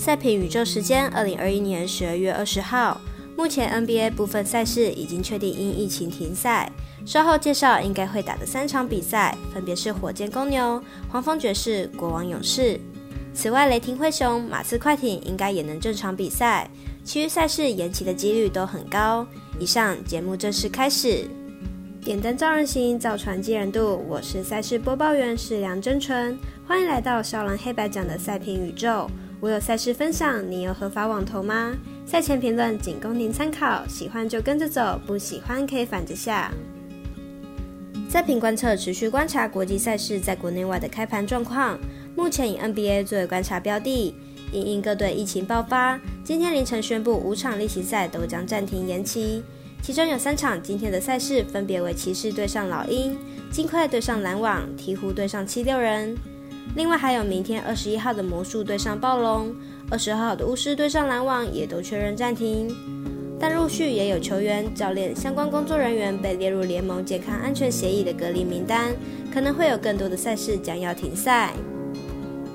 赛评宇宙时间，二零二一年十二月二十号。目前 NBA 部分赛事已经确定因疫情停赛，稍后介绍应该会打的三场比赛，分别是火箭公牛、黄蜂爵士、国王勇士。此外，雷霆灰熊、马刺快艇应该也能正常比赛，其余赛事延期的几率都很高。以上节目正式开始。点灯照人心，造船济人度。我是赛事播报员是梁真纯，欢迎来到少狼黑白奖的赛评宇宙。我有赛事分享，你有合法网投吗？赛前评论仅供您参考，喜欢就跟着走，不喜欢可以反着下。赛评观测持续观察国际赛事在国内外的开盘状况，目前以 NBA 作为观察标的。因应各队疫情爆发，今天凌晨宣布五场例行赛都将暂停延期，其中有三场今天的赛事分别为骑士对上老鹰、金块对上篮网、鹈鹕对上七六人。另外还有明天二十一号的魔术对上暴龙。二十号的巫师对上篮网也都确认暂停，但陆续也有球员、教练、相关工作人员被列入联盟健康安全协议的隔离名单，可能会有更多的赛事将要停赛。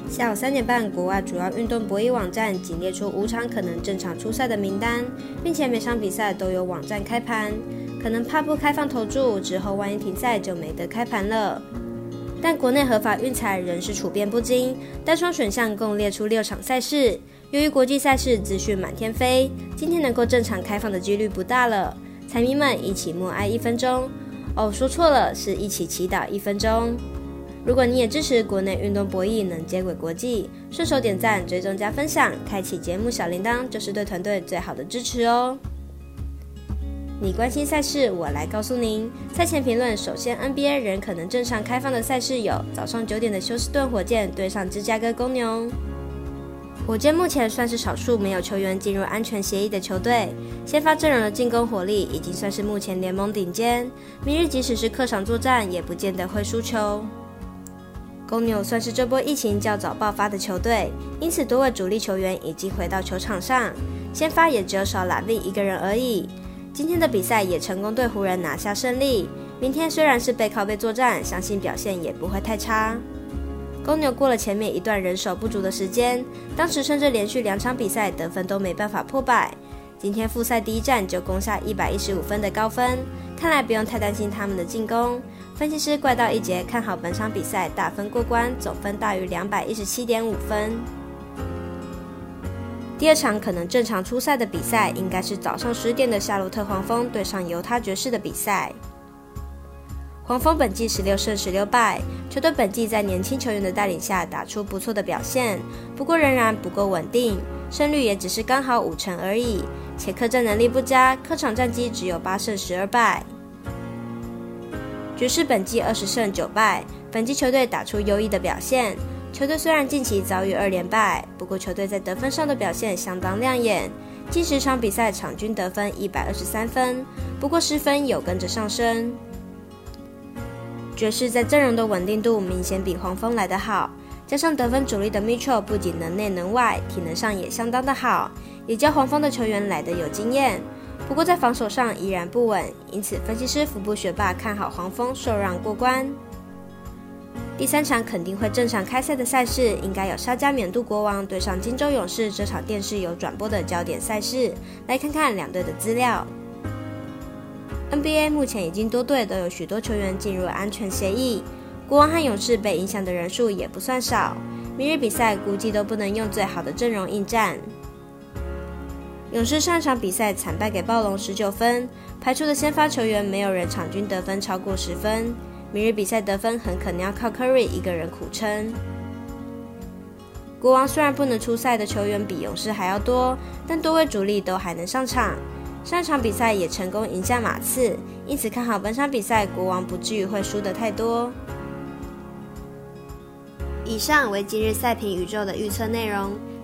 下午三点半，国外主要运动博弈网站仅列出五场可能正常出赛的名单，并且每场比赛都有网站开盘，可能怕不开放投注，之后万一停赛就没得开盘了。但国内合法运彩仍是处变不惊，单双选项共列出六场赛事。由于国际赛事资讯满天飞，今天能够正常开放的几率不大了。彩迷们一起默哀一分钟。哦，说错了，是一起祈祷一分钟。如果你也支持国内运动博弈能接轨国际，顺手点赞、追踪加分享，开启节目小铃铛，就是对团队最好的支持哦。你关心赛事，我来告诉您。赛前评论：首先，NBA 仍可能正常开放的赛事有早上九点的休斯顿火箭对上芝加哥公牛。火箭目前算是少数没有球员进入安全协议的球队，先发阵容的进攻火力已经算是目前联盟顶尖。明日即使是客场作战，也不见得会输球。公牛算是这波疫情较早爆发的球队，因此多位主力球员已经回到球场上，先发也只有少拉利一个人而已。今天的比赛也成功对湖人拿下胜利。明天虽然是背靠背作战，相信表现也不会太差。公牛过了前面一段人手不足的时间，当时甚至连续两场比赛得分都没办法破百。今天复赛第一战就攻下一百一十五分的高分，看来不用太担心他们的进攻。分析师怪盗一节看好本场比赛大分过关，总分大于两百一十七点五分。第二场可能正常出赛的比赛，应该是早上十点的夏洛特黄蜂对上犹他爵士的比赛。黄蜂本季十六胜十六败，球队本季在年轻球员的带领下打出不错的表现，不过仍然不够稳定，胜率也只是刚好五成而已，且客战能力不佳，客场战绩只有八胜十二败。爵士本季二十胜九败，本季球队打出优异的表现。球队虽然近期遭遇二连败，不过球队在得分上的表现相当亮眼。近十场比赛场均得分一百二十三分，不过失分有跟着上升。爵士在阵容的稳定度明显比黄蜂来得好，加上得分主力的 Mitchell 不仅能内能外，体能上也相当的好，也教黄蜂的球员来得有经验。不过在防守上依然不稳，因此分析师福布学霸看好黄蜂受让过关。第三场肯定会正常开赛的赛事，应该有沙加缅度国王对上金州勇士这场电视有转播的焦点赛事。来看看两队的资料。NBA 目前已经多队都有许多球员进入安全协议，国王和勇士被影响的人数也不算少。明日比赛估计都不能用最好的阵容应战。勇士上场比赛惨败给暴龙十九分，排出的先发球员没有人场均得分超过十分。明日比赛得分很可能要靠 Curry 一个人苦撑。国王虽然不能出赛的球员比勇士还要多，但多位主力都还能上场。上场比赛也成功赢下马刺，因此看好本场比赛国王不至于会输得太多。以上为今日赛评宇宙的预测内容。